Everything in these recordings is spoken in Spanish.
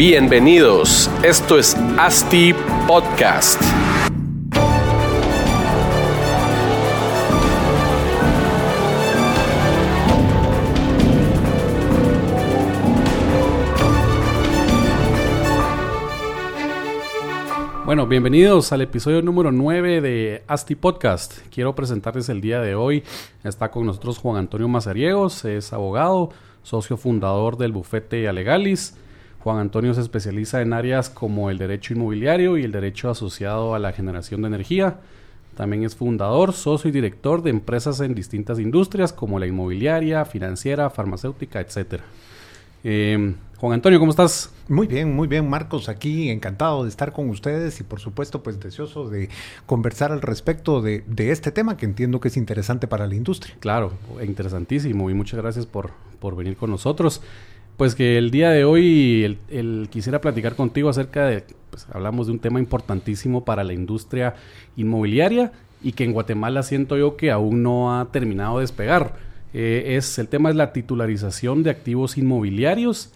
Bienvenidos, esto es ASTI Podcast. Bueno, bienvenidos al episodio número 9 de ASTI Podcast. Quiero presentarles el día de hoy. Está con nosotros Juan Antonio Mazariegos, es abogado, socio fundador del bufete Alegalis. Juan Antonio se especializa en áreas como el derecho inmobiliario y el derecho asociado a la generación de energía. También es fundador, socio y director de empresas en distintas industrias como la inmobiliaria, financiera, farmacéutica, etc. Eh, Juan Antonio, ¿cómo estás? Muy bien, muy bien, Marcos, aquí encantado de estar con ustedes y por supuesto pues deseoso de conversar al respecto de, este tema que entiendo que es interesante para la industria. Claro, interesantísimo y muchas gracias por, por venir con nosotros. Pues que el día de hoy el, quisiera platicar contigo acerca de, pues hablamos de un tema importantísimo para la industria inmobiliaria y que en Guatemala siento yo que aún no ha terminado de despegar. Eh, es, el tema es la titularización de activos inmobiliarios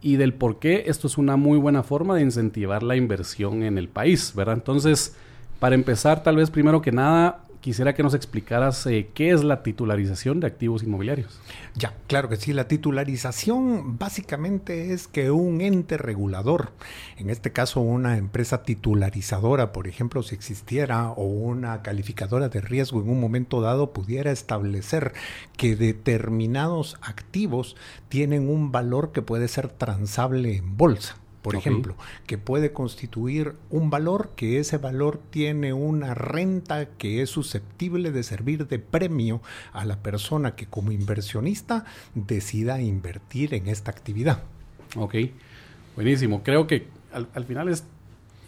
y del por qué esto es una muy buena forma de incentivar la inversión en el país, ¿verdad? Entonces, para empezar, tal vez primero que nada, quisiera que nos explicaras eh, qué es la titularización de activos inmobiliarios. Ya, claro que sí. La titularización básicamente es que un ente regulador, en este caso una empresa titularizadora, por ejemplo, si existiera, o una calificadora de riesgo en un momento dado, pudiera establecer que determinados activos tienen un valor que puede ser transable en bolsa por ejemplo, que puede constituir un valor, que ese valor tiene una renta que es susceptible de servir de premio a la persona que como inversionista decida invertir en esta actividad. Ok, buenísimo. Creo que al, al final es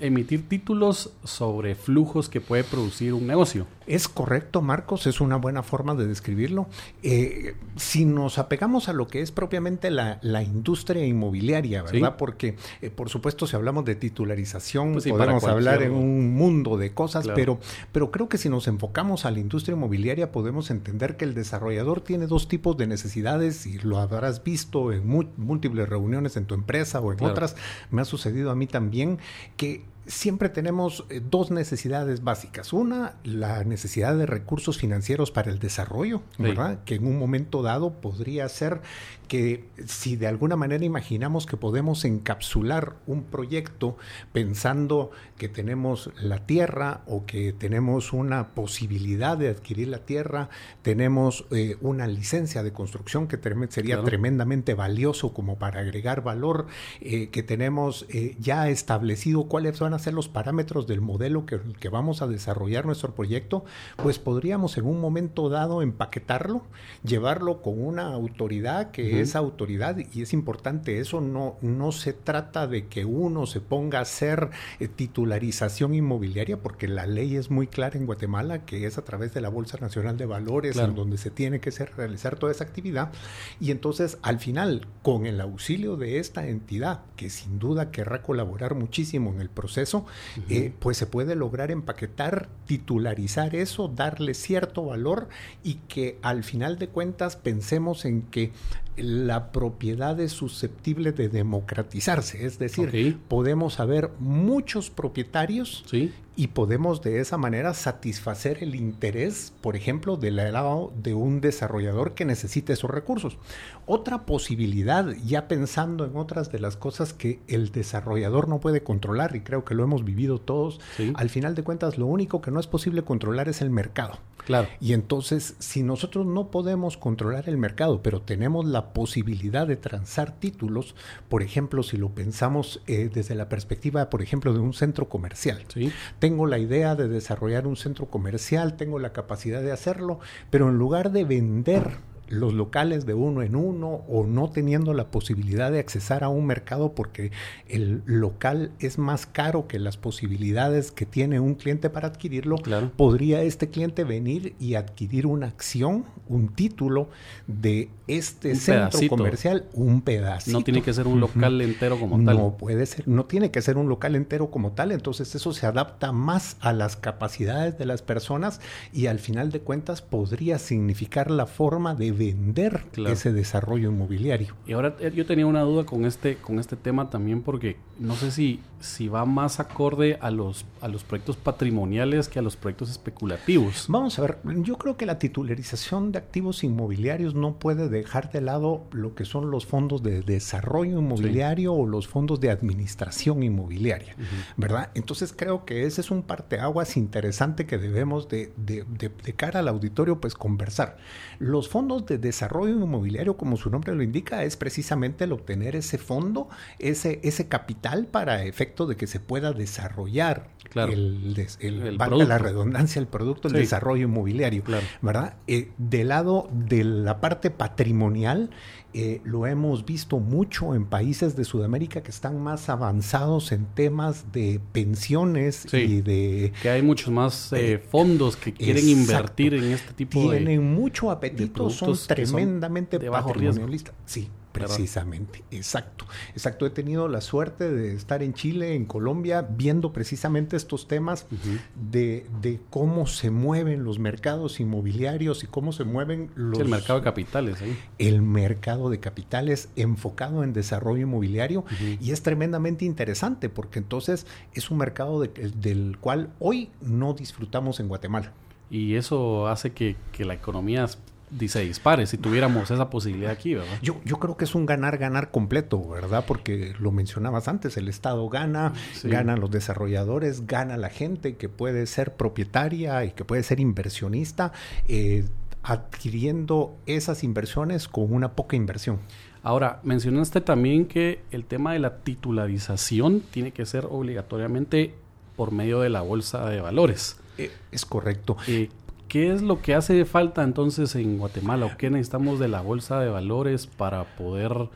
emitir títulos sobre flujos que puede producir un negocio. Es correcto, Marcos, es una buena forma de describirlo. Eh, si nos apegamos a lo que es propiamente la, industria inmobiliaria, ¿verdad? Porque, eh, por supuesto, si hablamos de titularización, pues podemos hablar en un mundo de cosas, pero, pero creo que si nos enfocamos a la industria inmobiliaria, podemos entender que el desarrollador tiene dos tipos de necesidades y lo habrás visto en múltiples reuniones en tu empresa o en otras. Me ha sucedido a mí también que siempre tenemos eh, dos necesidades básicas. Una, la necesidad de recursos financieros para el desarrollo, ¿verdad? Que en un momento dado podría ser que si de alguna manera imaginamos que podemos encapsular un proyecto pensando que tenemos la tierra o que tenemos una posibilidad de adquirir la tierra, tenemos eh, una licencia de construcción que sería tremendamente valioso como para agregar valor, eh, que tenemos eh, ya establecido cuáles van a ser los parámetros del modelo que, que vamos a desarrollar nuestro proyecto, pues podríamos en un momento dado empaquetarlo, llevarlo con una autoridad que esa autoridad, y es importante. Eso, no, no se trata de que uno se ponga a hacer eh, titularización inmobiliaria, porque la ley es muy clara en Guatemala, que es a través de la Bolsa Nacional de Valores, en donde se tiene que ser, realizar toda esa actividad. Y entonces, al final, con el auxilio de esta entidad, que sin duda querrá colaborar muchísimo en el proceso, eh, pues se puede lograr empaquetar, titularizar eso, darle cierto valor y que al final de cuentas pensemos en que la propiedad es susceptible de democratizarse, es decir, podemos haber muchos propietarios ¿Sí? Y podemos de esa manera satisfacer el interés, por ejemplo, del lado de un desarrollador que necesite esos recursos. Otra posibilidad, ya pensando en otras de las cosas que el desarrollador no puede controlar, y creo que lo hemos vivido todos, al final de cuentas lo único que no es posible controlar es el mercado. Claro. Y entonces, si nosotros no podemos controlar el mercado, pero tenemos la posibilidad de transar títulos, por ejemplo, si lo pensamos eh, desde la perspectiva, por ejemplo, de un centro comercial. ¿Sí? Tengo la idea de desarrollar un centro comercial, tengo la capacidad de hacerlo, pero en lugar de vender los locales de uno en uno o no teniendo la posibilidad de accesar a un mercado porque el local es más caro que las posibilidades que tiene un cliente para adquirirlo, podría este cliente venir y adquirir una acción, un título de este centro comercial, un pedacito. No tiene que ser un local entero como tal. No puede ser, no tiene que ser un local entero como tal, entonces eso se adapta más a las capacidades de las personas y al final de cuentas podría significar la forma de vender ese desarrollo inmobiliario. Y ahora eh, yo tenía una duda con este, con este tema también porque no sé si, si va más acorde a los, a los proyectos patrimoniales que a los proyectos especulativos. Vamos a ver, yo creo que la titularización de activos inmobiliarios no puede dejar de lado lo que son los fondos de desarrollo inmobiliario o los fondos de administración inmobiliaria, ¿verdad? Entonces creo que ese es un parteaguas interesante que debemos de, de, de cara al auditorio pues conversar. Los fondos de desarrollo inmobiliario, como su nombre lo indica, es precisamente el obtener ese fondo, ese, ese capital para efecto de que se pueda desarrollar el, el, la redundancia, el producto, el desarrollo inmobiliario, ¿verdad? Eh, del lado de la parte patrimonial, eh, lo hemos visto mucho en países de Sudamérica que están más avanzados en temas de pensiones y de... Que hay muchos más eh, fondos que quieren invertir en este tipo de... Tienen mucho apetito, son tremendamente patrimonialistas. Sí, Precisamente, exacto. Exacto, he tenido la suerte de estar en Chile, en Colombia, viendo precisamente estos temas de, cómo se mueven los mercados inmobiliarios y cómo se mueven los... el mercado de capitales. ¿eh? El mercado de capitales enfocado en desarrollo inmobiliario y es tremendamente interesante porque entonces es un mercado del cual hoy no disfrutamos en Guatemala. Y eso hace que, que la economía dice dispare si tuviéramos esa posibilidad aquí, ¿verdad? Yo, yo creo que es un ganar-ganar completo, ¿verdad? Porque lo mencionabas antes, el Estado gana, ganan los desarrolladores, gana la gente que puede ser propietaria y que puede ser inversionista, eh, adquiriendo esas inversiones con una poca inversión. Ahora, mencionaste también que el tema de la titularización tiene que ser obligatoriamente por medio de la bolsa de valores. Eh, es correcto. Eh, ¿Qué es lo que hace falta entonces en Guatemala o qué necesitamos de la bolsa de valores para poder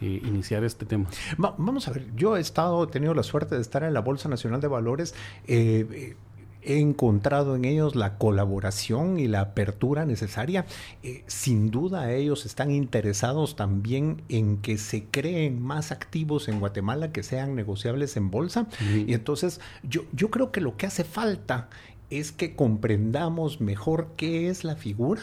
eh, iniciar este tema? vamos a ver, yo he estado, he tenido la suerte de estar en la Bolsa Nacional de Valores. Eh, he encontrado en ellos la colaboración y la apertura necesaria. Eh, sin duda ellos están interesados también en que se creen más activos en Guatemala que sean negociables en bolsa. Y entonces yo, yo creo que lo que hace falta es que comprendamos mejor qué es la figura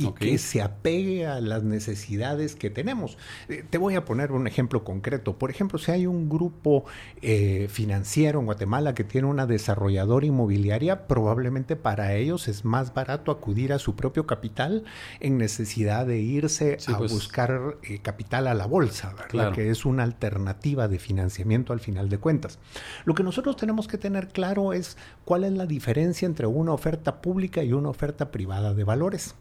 y que se apegue a las necesidades que tenemos. Eh, te voy a poner un ejemplo concreto. Por ejemplo, si hay un grupo eh, financiero en Guatemala que tiene una desarrolladora inmobiliaria, probablemente para ellos es más barato acudir a su propio capital en necesidad de irse a pues. buscar eh, capital a la bolsa, ¿verdad? Que es una alternativa de financiamiento al final de cuentas. Lo que nosotros tenemos que tener claro es cuál es la diferencia entre una oferta pública y una oferta privada de valores.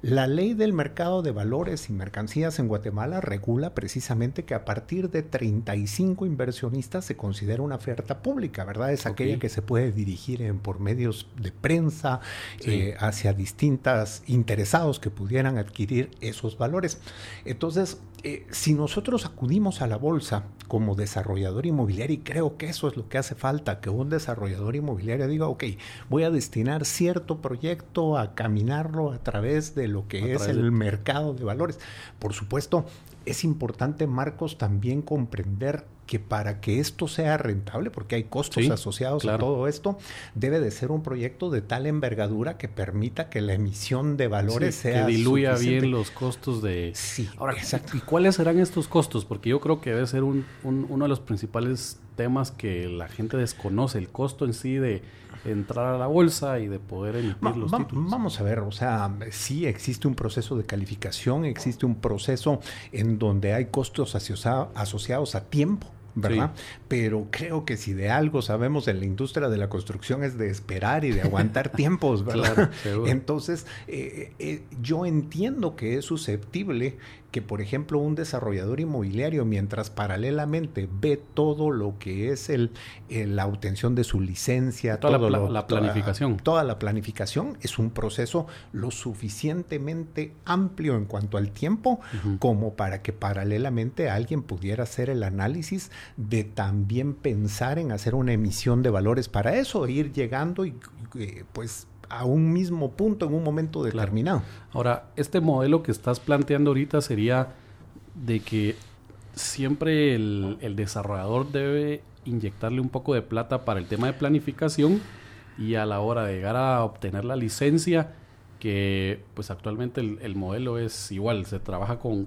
La ley del mercado de valores y mercancías en Guatemala regula precisamente que a partir de 35 inversionistas se considera una oferta pública, ¿verdad? Es aquella que se puede dirigir en, por medios de prensa eh, hacia distintas interesados que pudieran adquirir esos valores. Entonces, eh, si nosotros acudimos a la bolsa como desarrollador inmobiliario, y creo que eso es lo que hace falta, que un desarrollador inmobiliario diga, ok, voy a destinar cierto proyecto a caminarlo a través de lo que es el mercado de valores. Por supuesto, es importante, Marcos, también comprender que para que esto sea rentable, porque hay costos asociados a todo esto, debe de ser un proyecto de tal envergadura que permita que la emisión de valores sea que diluya bien los costos de sí ahora exacto. y cuáles serán estos costos porque yo creo que debe ser un, uno de los principales temas que la gente desconoce el costo en sí de entrar a la bolsa y de poder emitir los títulos. Vamos a ver, o sea, sí existe un proceso de calificación, existe un proceso en donde hay costos asociados a tiempo. ¿verdad? Pero creo que si de algo sabemos en la industria de la construcción es de esperar y de aguantar tiempos, ¿verdad? Entonces, eh, eh, yo entiendo que es susceptible que, por ejemplo, un desarrollador inmobiliario, mientras paralelamente ve todo lo que es el, la obtención de su licencia, toda la, planificación. Toda, la planificación es un proceso lo suficientemente amplio en cuanto al tiempo como para que paralelamente alguien pudiera hacer el análisis de también pensar en hacer una emisión de valores para eso, ir llegando y eh, pues a un mismo punto en un momento determinado. Ahora, este modelo que estás planteando ahorita sería de que siempre el, desarrollador debe inyectarle un poco de plata para el tema de planificación y a la hora de llegar a obtener la licencia, que pues actualmente el, modelo es igual, se trabaja con,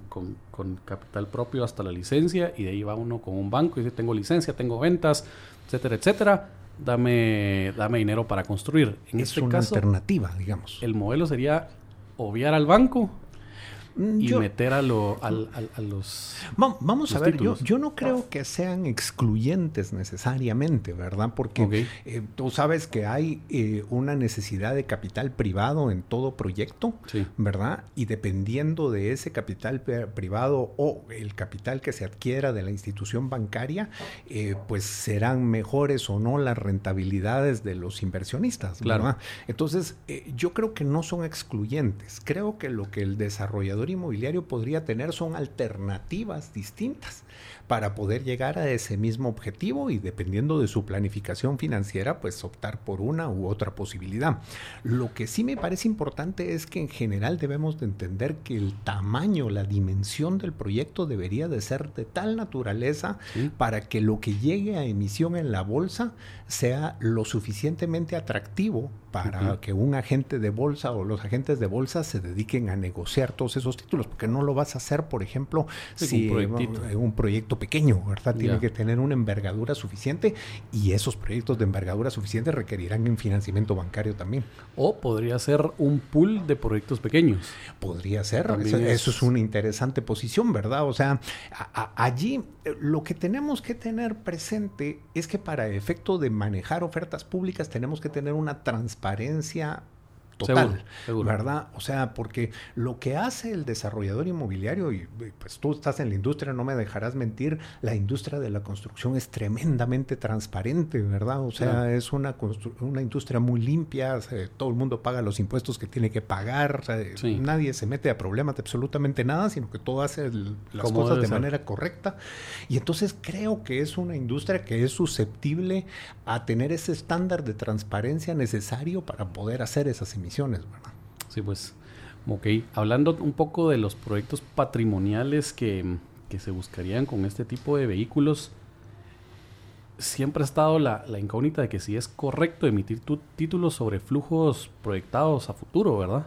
capital propio hasta la licencia y de ahí va uno con un banco y dice tengo licencia, tengo ventas, etcétera, etcétera, dame, dame dinero para construir. En es este una alternativa, digamos. El modelo sería obviar al banco Mm, y meter a, lo, a, los. Vamos a ver, yo, yo, no creo que sean excluyentes necesariamente, ¿verdad? Porque eh, tú sabes que hay eh, una necesidad de capital privado en todo proyecto, ¿verdad? Y dependiendo de ese capital privado o el capital que se adquiera de la institución bancaria, eh, pues serán mejores o no las rentabilidades de los inversionistas, ¿verdad? Entonces, yo creo que no son excluyentes. Creo que lo que el desarrollador inmobiliario podría tener son alternativas distintas para poder llegar a ese mismo objetivo y dependiendo de su planificación financiera, pues optar por una u otra posibilidad. Lo que sí me parece importante es que en general debemos de entender que el tamaño, la dimensión del proyecto debería de ser de tal naturaleza para que lo que llegue a emisión en la bolsa sea lo suficientemente atractivo para que un agente de bolsa o los agentes de bolsa se dediquen a negociar todos esos títulos, porque no lo vas a hacer, por ejemplo, si un, un proyecto pequeño, ¿verdad? Tiene que tener una envergadura suficiente y esos proyectos de envergadura suficiente requerirán un financiamiento bancario también. O podría ser un pool de proyectos pequeños. Podría ser, eso es... una interesante posición, ¿verdad? O sea, allí eh, lo que tenemos que tener presente es que para efecto de manejar ofertas públicas tenemos que tener una transparencia transparencia total, ¿verdad? O sea, porque lo que hace el desarrollador inmobiliario, y pues tú estás en la industria, no me dejarás mentir, la industria de la construcción es tremendamente transparente, ¿verdad? O sea, es una, una industria muy limpia, todo el mundo paga los impuestos que tiene que pagar, nadie se mete a problemas de absolutamente nada, sino que todo hace las cosas de manera correcta. Y entonces creo que es una industria que es susceptible a tener ese estándar de transparencia necesario para poder hacer esas Sí, pues, ok. Hablando un poco de los proyectos patrimoniales que, se buscarían con este tipo de vehículos, siempre ha estado la, incógnita de que si es correcto emitir tu títulos sobre flujos proyectados a futuro, ¿verdad?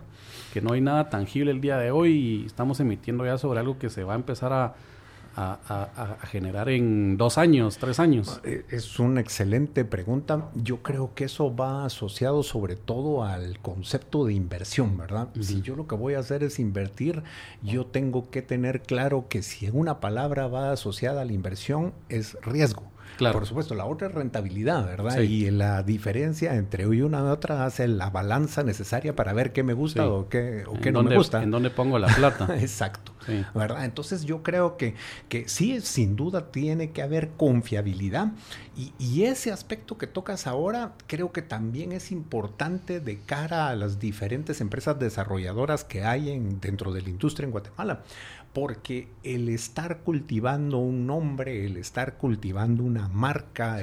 Que no hay nada tangible el día de hoy y estamos emitiendo ya sobre algo que se va a empezar a, a, generar en dos años, tres años? Eh, es una excelente pregunta. Yo creo que eso va asociado sobre todo al concepto de inversión, ¿verdad? Si yo lo que voy a hacer es invertir, yo tengo que tener claro que si una palabra va asociada a la inversión es riesgo. Por supuesto, la otra es rentabilidad, ¿verdad? Y la diferencia entre una y otra hace la balanza necesaria para ver qué me gusta o qué, o qué no me gusta. En dónde pongo la plata. Exacto. ¿Verdad? Entonces yo creo que, que sí, sin duda tiene que haber confiabilidad y, y, ese aspecto que tocas ahora creo que también es importante de cara a las diferentes empresas desarrolladoras que hay en, dentro de la industria en Guatemala porque el estar cultivando un nombre, el estar cultivando una marca,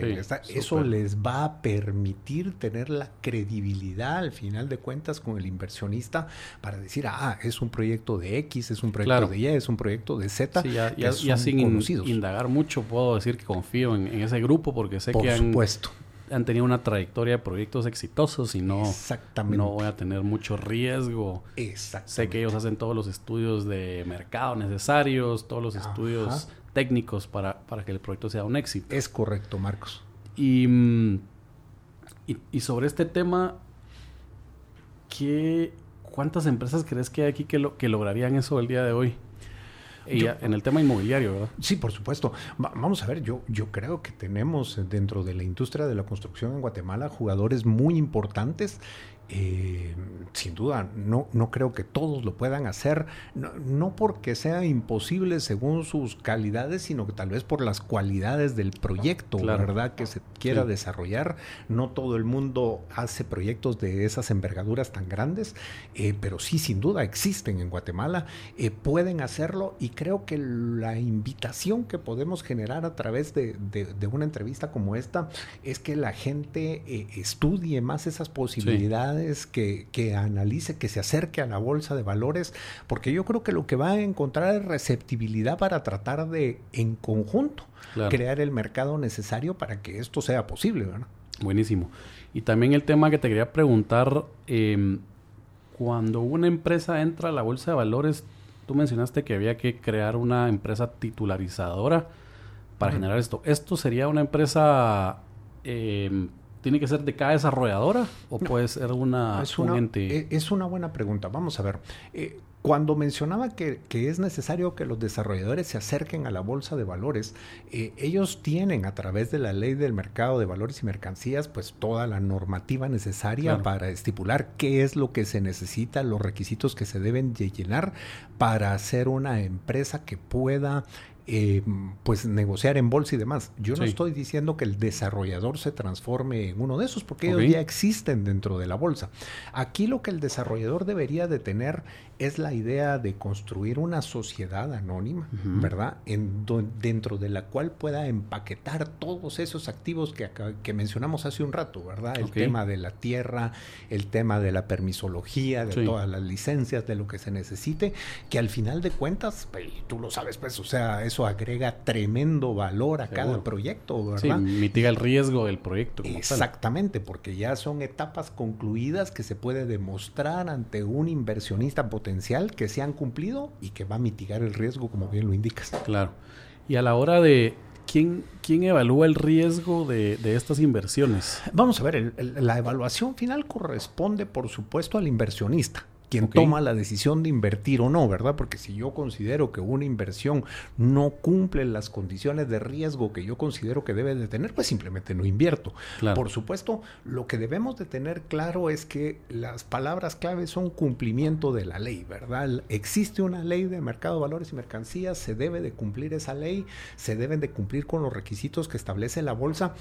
eso les va a permitir tener la credibilidad al final de cuentas con el inversionista para decir, ah, es un proyecto de X, es un proyecto de Y, es un proyecto de Z. ya, sin indagar mucho puedo decir que confío en, ese grupo porque sé que han, supuesto han tenido una trayectoria de proyectos exitosos y no, no voy a tener mucho riesgo. Sé que ellos hacen todos los estudios de mercado necesarios, todos los estudios técnicos para, para, que el proyecto sea un éxito. Es correcto, Marcos. Y, mm, y, sobre este tema, ¿qué, ¿cuántas empresas crees que hay aquí que, lo, que lograrían eso el día de hoy? En el tema inmobiliario, ¿verdad? Sí, por supuesto. vamos a ver, yo, yo creo que tenemos dentro de la industria de la construcción en Guatemala jugadores muy importantes eh, sin duda, no, no creo que todos lo puedan hacer, no, porque sea imposible según sus calidades, sino que tal vez por las cualidades del proyecto, la ¿verdad? Que se quiera desarrollar. No todo el mundo hace proyectos de esas envergaduras tan grandes, eh, pero sí, sin duda, existen en Guatemala, eh, pueden hacerlo y creo que la invitación que podemos generar a través de, de una entrevista como esta es que la gente estudie más esas posibilidades que, analice, que se acerque a la bolsa de valores, porque yo creo que lo que va a encontrar es receptibilidad para tratar de, en conjunto, crear el mercado necesario para que esto sea posible. Buenísimo. Y también el tema que te quería preguntar, em, cuando una empresa entra a la bolsa de valores, tú mencionaste que había que crear una empresa titularizadora para generar esto. ¿Esto sería una empresa, eh, tiene que ser de cada desarrolladora o puede ser una, es una, e, Es una buena pregunta. Vamos a ver. Eh, cuando mencionaba que, es necesario que los desarrolladores se acerquen a la bolsa de valores, eh, ellos tienen a través de la ley del mercado de valores y mercancías, pues toda la normativa necesaria para estipular qué es lo que se necesita, los requisitos que se deben llenar para hacer una empresa que pueda eh, pues negociar en bolsa y demás. Yo no estoy diciendo que el desarrollador se transforme en uno de esos, porque ellos ya existen dentro de la bolsa. Aquí lo que el desarrollador debería de tener es la idea de construir una sociedad anónima, ¿verdad? En dentro de la cual pueda empaquetar todos esos activos que, que mencionamos hace un rato, ¿verdad? El tema de la tierra, el tema de la permisología, de todas las licencias, de lo que se necesite, que al final de cuentas, pues, tú lo sabes, pues, o sea, eso agrega tremendo valor a cada proyecto, ¿verdad? Sí, mitiga el riesgo del proyecto. Exactamente, porque ya son etapas concluidas que se puede demostrar ante un inversionista potencial que se han cumplido y que va a mitigar el riesgo, como bien lo indicas. Claro. Y a la hora de ¿Quién, ¿Quién, evalúa el riesgo de, estas inversiones? Vamos a ver, la evaluación final corresponde, por supuesto, al inversionista quien toma la decisión de invertir o no, ¿verdad? Porque si yo considero que una inversión no cumple las condiciones de riesgo que yo considero que debe de tener, pues simplemente no invierto. Por supuesto, lo que debemos de tener claro es que las palabras clave son cumplimiento de la ley, ¿verdad? Existe una ley de mercado de valores y mercancías, se debe de cumplir esa ley, se deben de cumplir con los requisitos que establece la bolsa,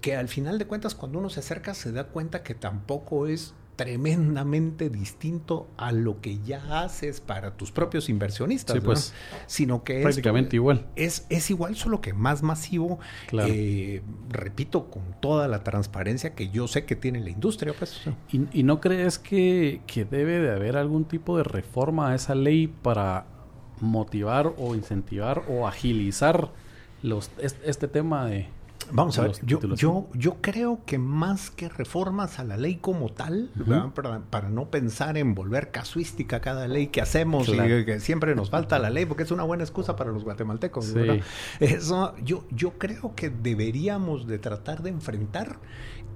que al final de cuentas cuando uno se acerca se da cuenta que tampoco es tremendamente distinto a lo que ya haces para tus propios inversionistas, pues, sino que prácticamente igual. Es, es igual, solo que más masivo, eh, repito, con toda la transparencia que yo sé que tiene la industria. Pues, ¿Y, no crees que, que debe de haber algún tipo de reforma a esa ley para motivar o incentivar o agilizar los, este tema de Vamos a ver, yo, yo, yo creo que más que reformas a la ley como tal, para, no pensar en volver casuística cada ley que hacemos y que siempre nos falta la ley, porque es una buena excusa para los guatemaltecos. Eso, yo, yo creo que deberíamos de tratar de enfrentar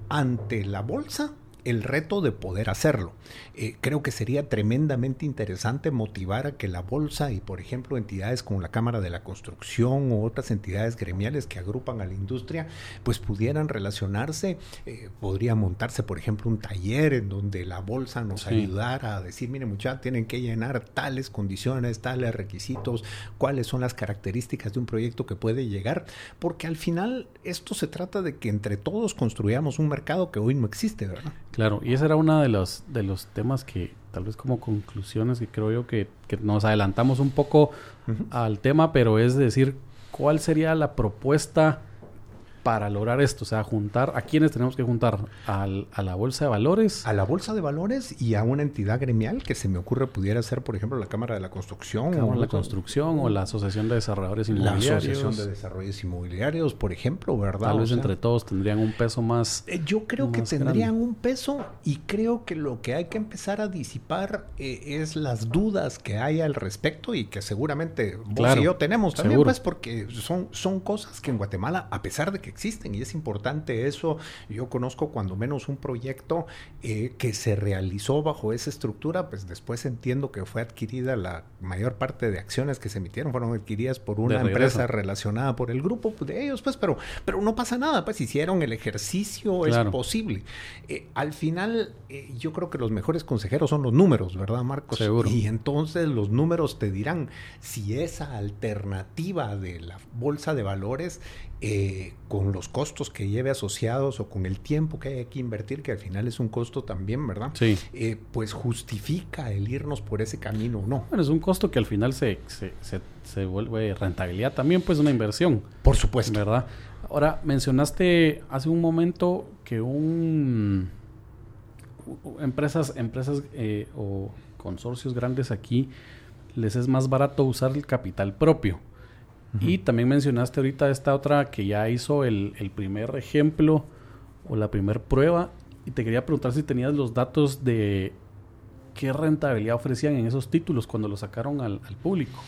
ante la bolsa el reto de poder hacerlo. Eh, creo que sería tremendamente interesante motivar a que la bolsa y, por ejemplo, entidades como la Cámara de la Construcción o otras entidades gremiales que agrupan a la industria, pues pudieran relacionarse. Eh, podría montarse, por ejemplo, un taller en donde la bolsa nos ayudara a decir, mire muchachos, tienen que llenar tales condiciones, tales requisitos, cuáles son las características de un proyecto que puede llegar, porque al final esto se trata de que entre todos construyamos un mercado que hoy no existe, ¿verdad? Claro, y ese era uno de los, de los temas que tal vez como conclusiones que creo yo que, que nos adelantamos un poco al tema, pero es decir, ¿cuál sería la propuesta para lograr esto? O sea, juntar, ¿a quiénes tenemos que juntar? ¿Al, ¿A la bolsa de valores? A la bolsa de valores y a una entidad gremial que se me ocurre pudiera ser, por ejemplo, la Cámara de la Construcción. Cámara de la Construcción o la Asociación de Desarrolladores Inmobiliarios. La Asociación de Desarrolladores Inmobiliarios, por ejemplo, ¿verdad? Tal vez entre todos tendrían un peso más. Eh, yo creo que tendrían un peso y creo que lo que hay que empezar a disipar eh, es las dudas que hay al respecto y que seguramente vos y yo tenemos también, pues, porque son, son cosas que en Guatemala, a pesar de que existen y es importante eso. Yo conozco cuando menos un proyecto eh, que se realizó bajo esa estructura, pues después entiendo que fue adquirida la mayor parte de acciones que se emitieron fueron adquiridas por una empresa relacionada por el grupo de ellos, pues, pero, pero no pasa nada, pues hicieron el ejercicio, es posible. Eh, al final, eh, yo creo que los mejores consejeros son los números, ¿verdad, Marcos? Seguro. Y entonces los números te dirán si esa alternativa de la bolsa de valores eh, con los costos que lleve asociados o con el tiempo que hay que invertir, que al final es un costo también, ¿verdad? Sí. Eh, pues justifica el irnos por ese camino o no. Bueno, es un costo que al final se, se, se, vuelve rentabilidad también, pues una inversión. Por supuesto. ¿Verdad? Ahora, mencionaste hace un momento que un empresas, empresas eh, o consorcios grandes aquí les es más barato usar el capital propio. Y también mencionaste ahorita esta otra que ya hizo el, primer ejemplo o la primera prueba. Y te quería preguntar si tenías los datos de ¿qué rentabilidad ofrecían en esos títulos cuando los sacaron al, al público?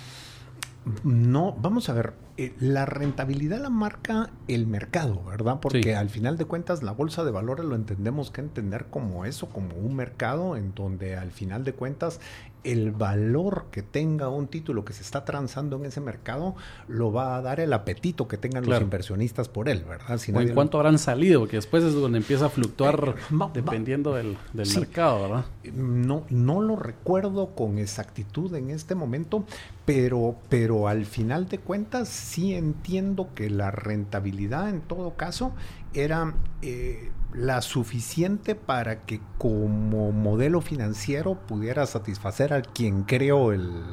No, vamos a ver, eh, la rentabilidad la marca el mercado, ¿verdad? Porque al final de cuentas la bolsa de valores lo entendemos que entender como eso, como un mercado en donde al final de cuentas el valor que tenga un título que se está transando en ese mercado lo va a dar el apetito que tengan los inversionistas por él, ¿verdad? o en cuánto habrán salido, porque después es donde empieza a fluctuar eh, dependiendo del, mercado, ¿verdad? No, no lo recuerdo con exactitud en este momento, pero, pero al final de cuentas sí entiendo que la rentabilidad en todo caso era eh, la suficiente para que como modelo financiero pudiera satisfacer a quien creo el,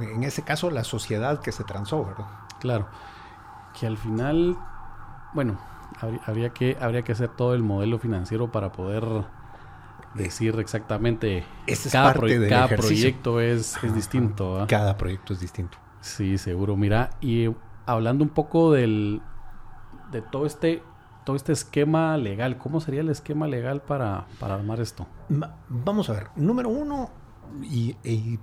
en ese caso la sociedad que se transó, ¿verdad? Claro, que al final, bueno, habría, que, habría que hacer todo el modelo financiero para poder decir exactamente cada, cada proyecto es, es distinto. Cada proyecto es distinto. Sí, seguro. Mira, y hablando un poco del, de todo este, todo este esquema legal, ¿cómo sería el esquema legal para, para armar esto? Vamos a ver. Número uno, y,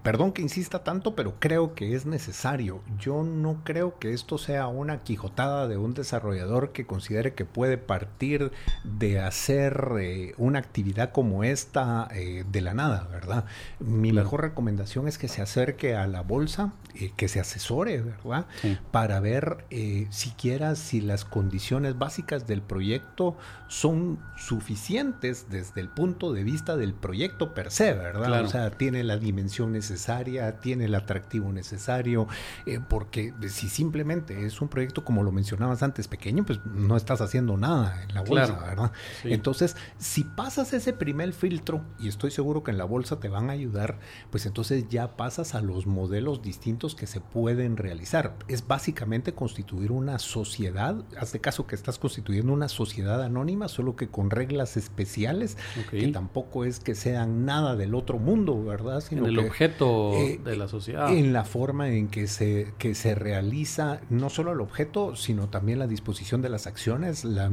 perdón que insista tanto, pero creo que es necesario. Yo no creo que esto sea una quijotada de un desarrollador que considere que puede partir de hacer eh, una actividad como esta eh, de la nada, ¿verdad? Mi mejor recomendación es que se acerque a la bolsa, eh, que se asesore, ¿verdad? Para ver siquiera si las condiciones básicas del proyecto son suficientes desde el punto de vista del proyecto per se, ¿verdad? O sea, tiene la dimensión necesaria, tiene el atractivo necesario, eh, porque si simplemente es un proyecto, como lo mencionabas antes, pequeño, pues no estás haciendo nada en la bolsa, ¿verdad? Entonces, si pasas ese primer filtro, y estoy seguro que en la bolsa te van a ayudar, pues entonces ya pasas a los modelos distintos que se pueden realizar. Es básicamente constituir una sociedad, hazte caso que estás constituyendo una sociedad anónima, solo que con reglas especiales, que tampoco es que sean nada del otro mundo, ¿verdad? En el objeto eh, de la sociedad. En la forma en que se, que se realiza no solo el objeto, sino también la disposición de las acciones. La,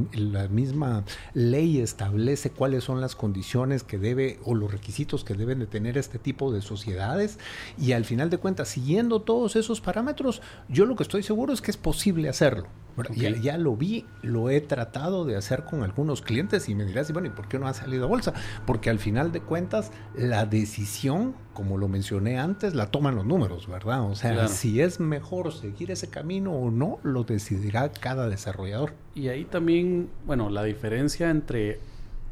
misma ley establece cuáles son las condiciones que debe o los requisitos que deben de tener este tipo de sociedades. Y al final de cuentas, siguiendo todos esos parámetros, yo lo que estoy seguro es que es posible hacerlo. Ya, lo vi, lo he tratado de hacer con algunos clientes y me dirás, bueno, ¿y por qué no ha salido a bolsa? Porque al final de cuentas, la decisión, como lo mencioné antes, la toman los números, ¿verdad? O sea, si es mejor seguir ese camino o no, lo decidirá cada desarrollador. Y ahí también, bueno, la diferencia entre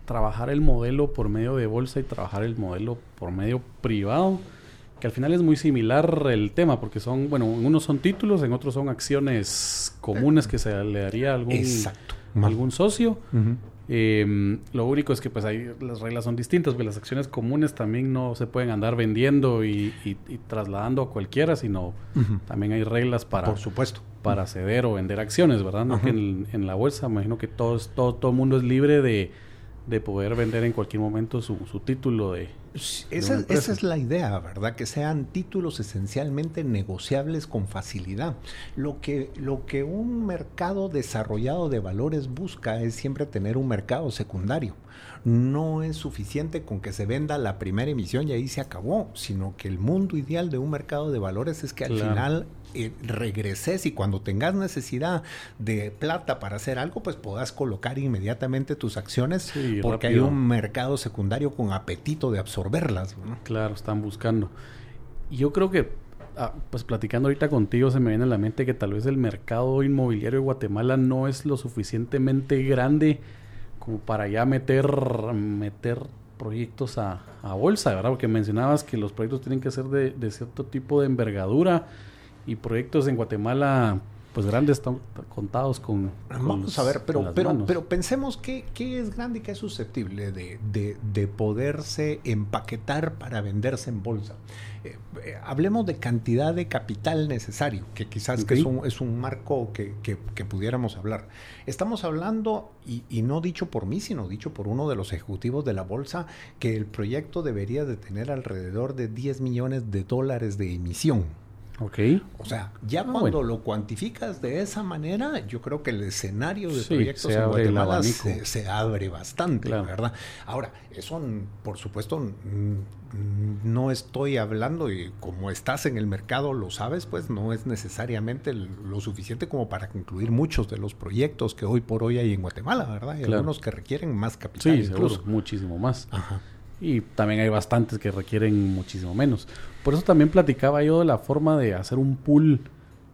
trabajar el modelo por medio de bolsa y trabajar el modelo por medio privado que al final es muy similar el tema, porque son, bueno, en unos son títulos, en otros son acciones comunes que se le daría a algún, algún socio. Em, lo único es que pues ahí las reglas son distintas, porque las acciones comunes también no se pueden andar vendiendo y, trasladando a cualquiera, sino también hay reglas para, Por supuesto. para ceder o vender acciones, ¿verdad? No que en, la bolsa, imagino que todo, todo, todo el mundo es libre de, de poder vender en cualquier momento su, su título de, esa, es la idea, ¿verdad? Que sean títulos esencialmente negociables con facilidad. Lo que, lo que un mercado desarrollado de valores busca es siempre tener un mercado secundario. No es suficiente con que se venda la primera emisión y ahí se acabó, sino que el mundo ideal de un mercado de valores es que al final eh, regreses y cuando tengas necesidad de plata para hacer algo, pues puedas colocar inmediatamente tus acciones porque hay un mercado secundario con apetito de absorberlas. Claro, están buscando. Yo creo que, ah, pues platicando ahorita contigo, se me viene a la mente que tal vez el mercado inmobiliario de Guatemala no es lo suficientemente grande como para ya meter, meter proyectos a, bolsa, ¿verdad? Porque mencionabas que los proyectos tienen que ser de, de cierto tipo de envergadura y proyectos en Guatemala pues grandes están contados con, vamos a ver pero pero pero pensemos qué es grande y qué es susceptible de, de, poderse empaquetar para venderse en bolsa. Eh, eh, hablemos de cantidad de capital necesario que quizás que es, un, es un marco que, que, pudiéramos hablar. Estamos hablando y, y, no dicho por mí sino dicho por uno de los ejecutivos de la bolsa que el proyecto debería de tener alrededor de 10 millones de dólares de emisión Ok. O sea, ya Ah, cuando bueno. lo cuantificas de esa manera, yo creo que el escenario de Sí, proyectos en Guatemala se, se abre bastante, Claro. ¿verdad? Ahora, eso, mm, por supuesto, mm, no estoy hablando, y como estás en el mercado, lo sabes, pues no es necesariamente lo suficiente como para concluir muchos de los proyectos que hoy por hoy hay en Guatemala, ¿verdad? Hay Claro. algunos que requieren más capital Sí, incluso. seguro, muchísimo más. Ajá. Y también hay bastantes que requieren muchísimo menos. Por eso también platicaba yo de la forma de hacer un pool,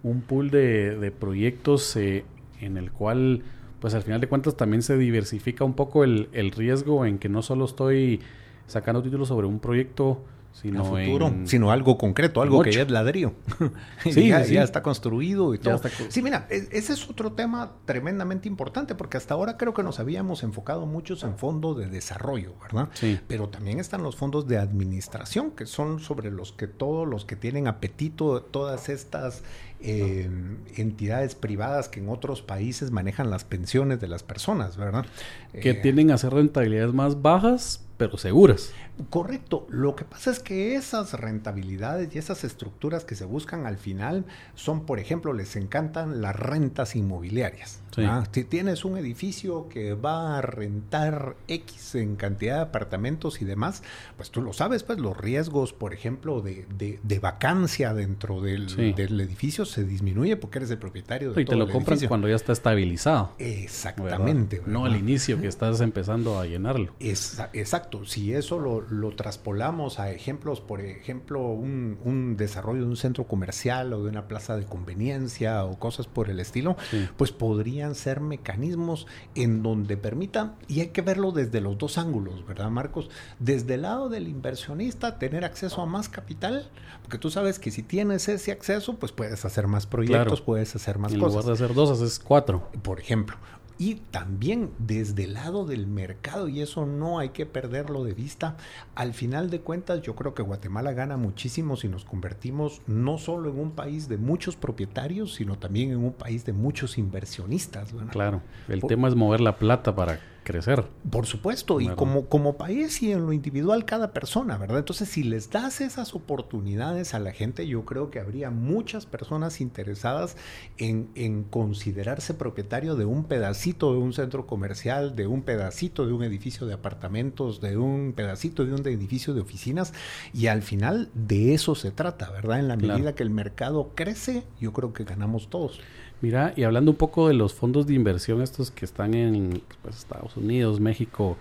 un pool de, proyectos eh, en el cual, pues al final de cuentas también se diversifica un poco el, el riesgo en que no solo estoy sacando títulos sobre un proyecto, sino a futuro, en... sino algo concreto, algo que ya es ladrillo. Sí, ya, sí, sí. ya está construido y todo. está Sí, mira, e- ese es otro tema tremendamente importante porque hasta ahora creo que nos habíamos enfocado muchos en fondos de desarrollo, ¿verdad? Sí. Pero también están los fondos de administración, que son sobre los que todos los que tienen apetito, todas estas eh, entidades privadas que en otros países manejan las pensiones de las personas, ¿verdad? que Eh, tienden a ser rentabilidades más bajas, pero seguras. Correcto. Lo que pasa es que esas rentabilidades y esas estructuras que se buscan al final son, por ejemplo, les encantan las rentas inmobiliarias. Sí. ¿ah? Si tienes un edificio que va a rentar X en cantidad de apartamentos y demás, pues tú lo sabes, pues los riesgos, por ejemplo, de, de- de vacancia dentro del, Sí. del edificio se disminuye porque eres el propietario de Y te lo el compran edificio. cuando ya está estabilizado. Exactamente. ¿verdad? No al inicio que estás empezando a llenarlo. Esa- exacto, si eso lo, lo traspolamos a ejemplos, por ejemplo, un, un desarrollo de un centro comercial o de una plaza de conveniencia o cosas por el estilo, Sí. pues podrían ser mecanismos en donde permitan, y hay que verlo desde los dos ángulos, ¿verdad, Marcos? Desde el lado del inversionista, tener acceso a más capital, porque tú sabes que si tienes ese acceso, pues puedes hacer más proyectos, Claro. puedes hacer más en cosas lugar de hacer dos, haces cuatro. por ejemplo. Y también desde el lado del mercado, y eso no hay que perderlo de vista, al final de cuentas yo creo que Guatemala gana muchísimo si nos convertimos no solo en un país de muchos propietarios, sino también en un país de muchos inversionistas. ¿verdad? Claro. El Por- tema es mover la plata para crecer. Por supuesto, y como, como país y en lo individual cada persona, ¿verdad? Entonces, si les das esas oportunidades a la gente, yo creo que habría muchas personas interesadas en, en considerarse propietario de un pedacito de un centro comercial, de un pedacito de un edificio de apartamentos, de un pedacito de un edificio de oficinas, y al final de eso se trata, ¿verdad? En la Claro. medida que el mercado crece, yo creo que ganamos todos. Mira, y hablando un poco de los fondos de inversión, estos que están en pues, Estados Unidos, México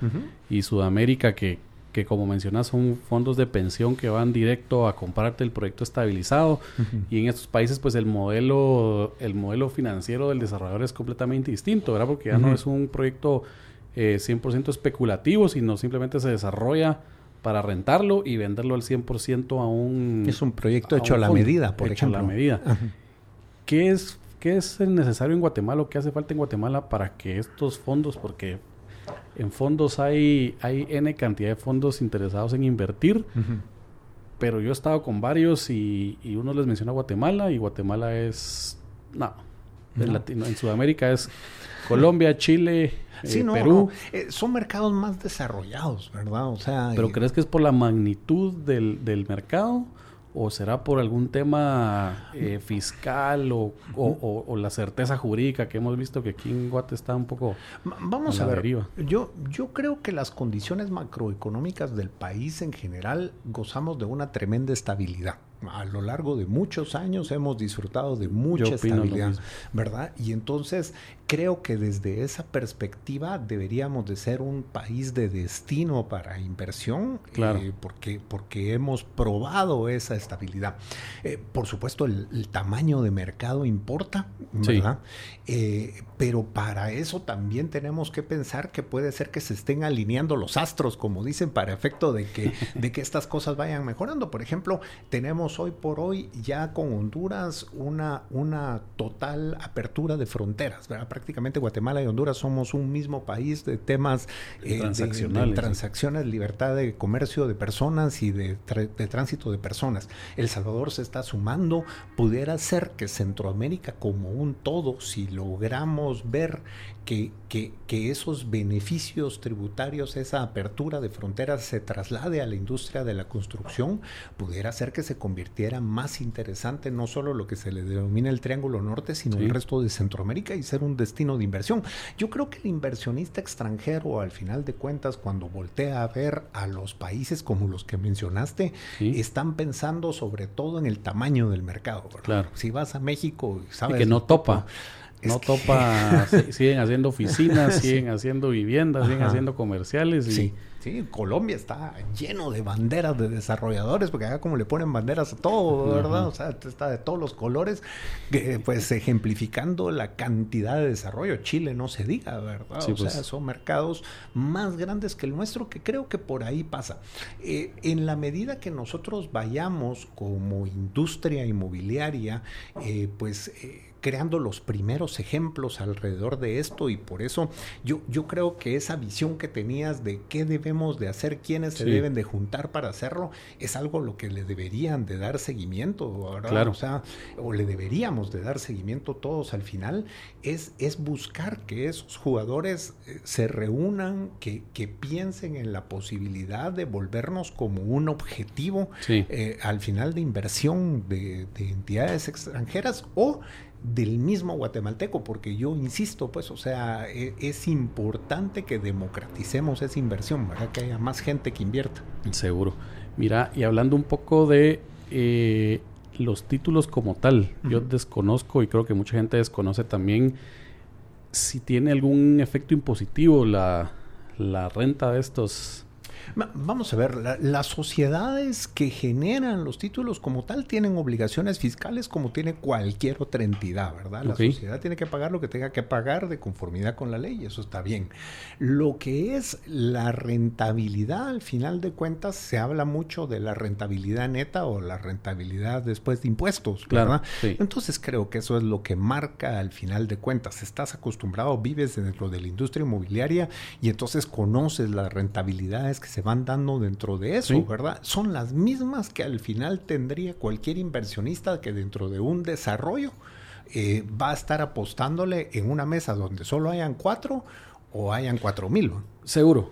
y Sudamérica, que, que como mencionas son fondos de pensión que van directo a comprarte el proyecto estabilizado. Y en estos países, pues el modelo, el modelo financiero del desarrollador es completamente distinto, ¿verdad? Porque ya no es un proyecto eh, 100% especulativo, sino simplemente se desarrolla para rentarlo y venderlo al 100% a un... Es un proyecto hecho a la medida, por hecho ejemplo. a la medida. Ajá. ¿Qué es, ¿Qué es necesario en Guatemala o qué hace falta en Guatemala para que estos fondos, porque en fondos hay, hay N cantidad de fondos interesados en invertir, pero yo he estado con varios y, y uno les menciona Guatemala y Guatemala es... No, En, No. Latino- en Sudamérica es Colombia, Chile, Sí, eh, no, Perú. no. Eh, son mercados más desarrollados, ¿verdad? O sea, ¿Pero eh, crees que es por la magnitud del, del mercado? ¿O será por algún tema eh, fiscal o, o- o- o la certeza jurídica que hemos visto que aquí en Guate está un poco... vamos a ver. deriva. Yo, yo creo que las condiciones macroeconómicas del país en general gozamos de una tremenda estabilidad. A lo largo de muchos años hemos disfrutado de mucha estabilidad. ¿verdad? Y entonces creo que desde esa perspectiva deberíamos de ser un país de destino para inversión, Claro. eh, porque, porque hemos probado esa estabilidad. Eh, por supuesto, el, el tamaño de mercado importa, Sí. ¿verdad? Eh, pero para eso también tenemos que pensar que puede ser que se estén alineando los astros, como dicen, para efecto de que, de que estas cosas vayan mejorando. Por ejemplo, tenemos hoy por hoy ya con Honduras una, una total apertura de fronteras. ¿verdad? Prácticamente Guatemala y Honduras somos un mismo país de temas eh, de- de Transaccionales, transacciones, libertad de comercio de personas y de, de tránsito de personas. El Salvador se está sumando. Pudiera ser que Centroamérica como un todo, si logramos ver que, que, que esos beneficios tributarios, esa apertura de fronteras se traslade a la industria de la construcción, pudiera ser que se convirtiera más interesante no solo lo que se le denomina el Triángulo Norte, sino el resto de Centroamérica y ser un destino de inversión. Yo creo que el inversionista extranjero, al final de cuentas, cuando voltea a ver a los países como los que mencionaste, están pensando sobre todo en el tamaño del mercado. Claro. Si vas a México, sabes... que no topa. No topa, siguen haciendo oficinas, siguen haciendo viviendas, siguen haciendo comerciales. Y... Sí. Sí, Colombia está lleno de banderas de desarrolladores, porque acá como le ponen banderas a todo, ¿verdad? O sea, está de todos los colores, pues ejemplificando la cantidad de desarrollo. Chile no se diga, ¿verdad? o pues. sea, son mercados más grandes que el nuestro, que creo que por ahí pasa. Eh, en la medida que nosotros vayamos como industria inmobiliaria, eh, pues... Eh, creando los primeros ejemplos alrededor de esto y por eso yo, yo creo que esa visión que tenías de qué debemos de hacer, quiénes se deben de juntar para hacerlo, es algo lo que le deberían de dar seguimiento, ¿verdad? Claro. O sea, o le deberíamos de dar seguimiento todos al final, es, es buscar que esos jugadores eh, se reúnan, que, que piensen en la posibilidad de volvernos como un objetivo eh, al final de inversión de, de entidades extranjeras o del mismo guatemalteco, porque yo insisto, pues, o sea, e, es, importante que democraticemos esa inversión, ¿verdad? Que haya más gente que invierta. Seguro. Mira, y hablando un poco de eh, los títulos como tal, yo desconozco y creo que mucha gente desconoce también si tiene algún efecto impositivo la, la renta de estos Vamos a ver, las sociedades que generan los títulos como tal tienen obligaciones fiscales como tiene cualquier otra entidad, ¿verdad? La sociedad tiene que pagar lo que tenga que pagar de conformidad con la ley, eso está bien. Lo que es la rentabilidad, al final de cuentas, se habla mucho de la rentabilidad neta o la rentabilidad después de impuestos, ¿verdad? Entonces creo que eso es lo que marca al final de cuentas. Estás acostumbrado, vives dentro de la industria inmobiliaria y entonces conoces las rentabilidades que se van dando dentro de eso, ¿verdad? Son las mismas que al final tendría cualquier inversionista que dentro de un desarrollo eh, va a estar apostándole en una mesa donde solo hayan cuatro o hayan cuatro mil. Seguro.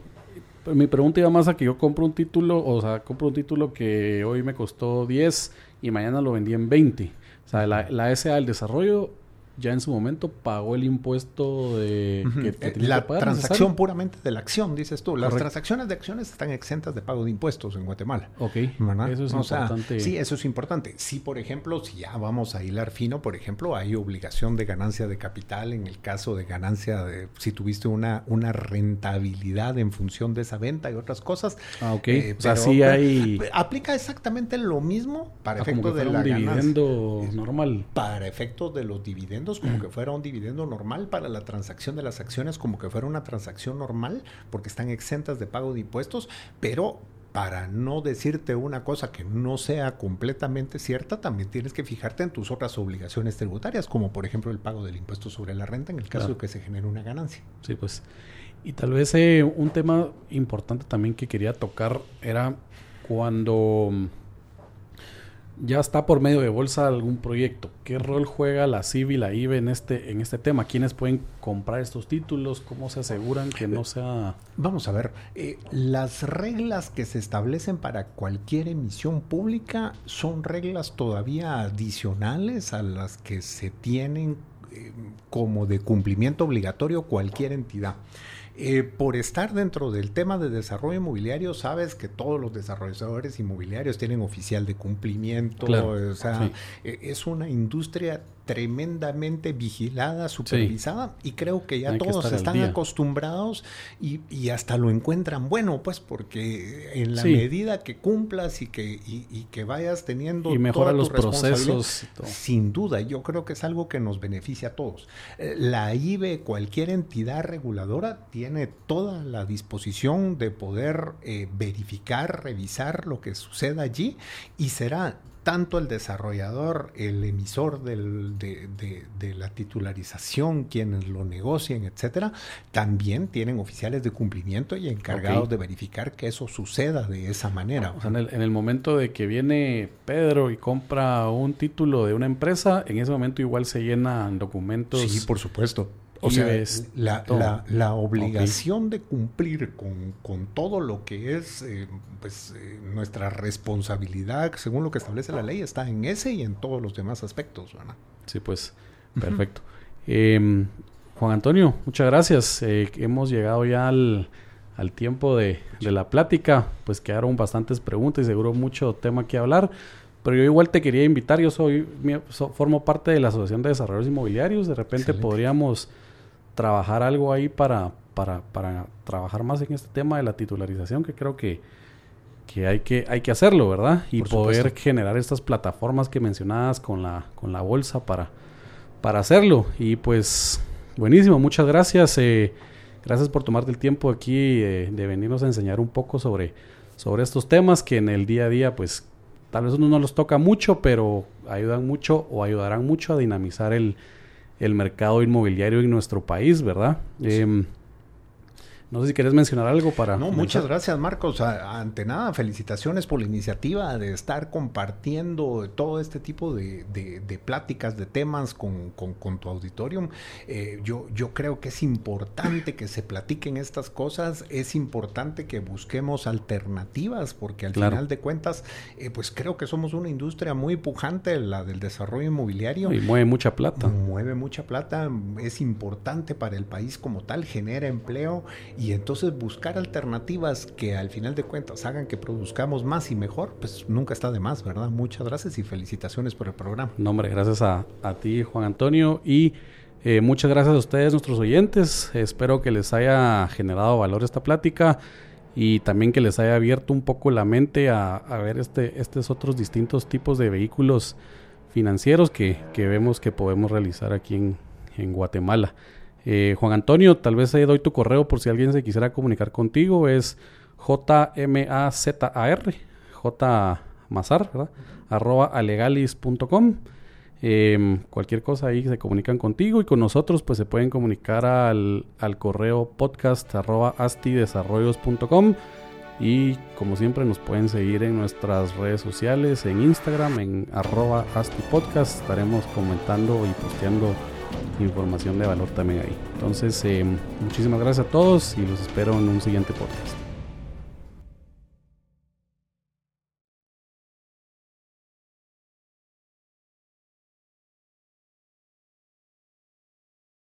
Mi pregunta iba más a que yo compro un título, o sea, compro un título que hoy me costó 10 y mañana lo vendí en 20. O sea, la, la SA del desarrollo ya en su momento pagó el impuesto de eh, la transacción puramente de la acción, dices tú. Las transacciones de acciones están exentas de pago de impuestos en Guatemala. Ok. Eso es importante. sí, eso es importante. Si, por ejemplo, si ya vamos a hilar fino, por ejemplo, hay obligación de ganancia de capital en el caso de ganancia de si tuviste una, una rentabilidad en función de esa venta y otras cosas. Ah, ok. Eh, o sea, sí hay... Aplica exactamente lo mismo para ah, efectos de la dividendo normal. Para efectos de los dividendos como que fuera un dividendo normal para la transacción de las acciones, como que fuera una transacción normal, porque están exentas de pago de impuestos, pero para no decirte una cosa que no sea completamente cierta, también tienes que fijarte en tus otras obligaciones tributarias, como por ejemplo el pago del impuesto sobre la renta en el caso de que se genere una ganancia. Sí, pues. Y tal vez eh, un tema importante también que quería tocar era cuando ya está por medio de bolsa algún proyecto. ¿Qué rol juega la CIV y la IBE en este, en este tema? ¿Quiénes pueden comprar estos títulos? ¿Cómo se aseguran que no sea...? Vamos a ver, eh, las reglas que se establecen para cualquier emisión pública son reglas todavía adicionales a las que se tienen eh, como de cumplimiento obligatorio cualquier entidad. Eh, por estar dentro del tema de desarrollo inmobiliario, sabes que todos los desarrolladores inmobiliarios tienen oficial de cumplimiento, o sea, e, es una industria tremendamente vigilada, supervisada y creo que ya todos están acostumbrados y, hasta lo encuentran bueno, pues porque en la medida que cumplas y que, y, que vayas teniendo y mejora los procesos, sin duda, yo creo que es algo que nos beneficia a todos. Eh, la IBE, cualquier entidad reguladora, tiene toda la disposición de poder eh, verificar, revisar lo que suceda allí y será tanto el desarrollador, el emisor del, de, la titularización, quienes lo negocien, etcétera, también tienen oficiales de cumplimiento y encargados de verificar que eso suceda de esa manera. en, el, en el momento de que viene Pedro y compra un título de una empresa, en ese momento igual se llenan documentos. Sí, por supuesto O sea, la, obligación de cumplir con, todo lo que es eh, pues, eh, nuestra responsabilidad, según lo que establece la ley, está en ese y en todos los demás aspectos. ¿verdad? Sí, pues, perfecto. Em, Juan Antonio, muchas gracias. Eh, hemos llegado ya al, tiempo de, de, la plática. Pues quedaron bastantes preguntas y seguro mucho tema que hablar. Pero yo igual te quería invitar, yo soy formo parte de la Asociación de Desarrolladores Inmobiliarios, de repente podríamos trabajar algo ahí para, para, para, trabajar más en este tema de la titularización, que creo que, que, hay, que hay que hacerlo, ¿verdad? Y poder generar estas plataformas que mencionabas con la, con la bolsa para, para hacerlo. Y pues, buenísimo, muchas gracias. Eh, gracias por tomarte el tiempo aquí eh, de venirnos a enseñar un poco sobre, sobre estos temas que en el día a día, pues Tal vez uno no los toca mucho, pero ayudan mucho o ayudarán mucho a dinamizar el, el mercado inmobiliario en nuestro país, ¿verdad? Em, no sé si quieres mencionar algo para... No, muchas gracias Marcos. ante nada, felicitaciones por la iniciativa de estar compartiendo todo este tipo de, pláticas, de temas con, tu auditorium. Eh, yo, yo creo que es importante que se platiquen estas cosas, es importante que busquemos alternativas, porque al final de cuentas, eh, pues creo que somos una industria muy pujante, la del desarrollo inmobiliario. Y mueve mucha plata. Mueve mucha plata, es importante para el país como tal, genera empleo y entonces buscar alternativas que al final de cuentas hagan que produzcamos más y mejor, pues nunca está de más, ¿verdad? Muchas gracias y felicitaciones por el programa. No, hombre, gracias a, ti, Juan Antonio, y eh, muchas gracias a ustedes, nuestros oyentes. Espero que les haya generado valor esta plática y también que les haya abierto un poco la mente a, ver este, estos otros distintos tipos de vehículos financieros que, vemos que podemos realizar aquí en, en Guatemala. Eh, Juan Antonio, tal vez ahí doy tu correo por si alguien se quisiera comunicar contigo. Es J-M-A-Z-A-R, J Mazar, arroba alegalis.com. Em, cualquier cosa ahí se comunican contigo y con nosotros pues se pueden comunicar al, correo podcast arroba astidesarrollos.com y como siempre nos pueden seguir en nuestras redes sociales, en Instagram, en arroba astipodcast. Estaremos comentando y posteando información de valor también ahí. Entonces, eh, muchísimas gracias a todos y los espero en un siguiente podcast.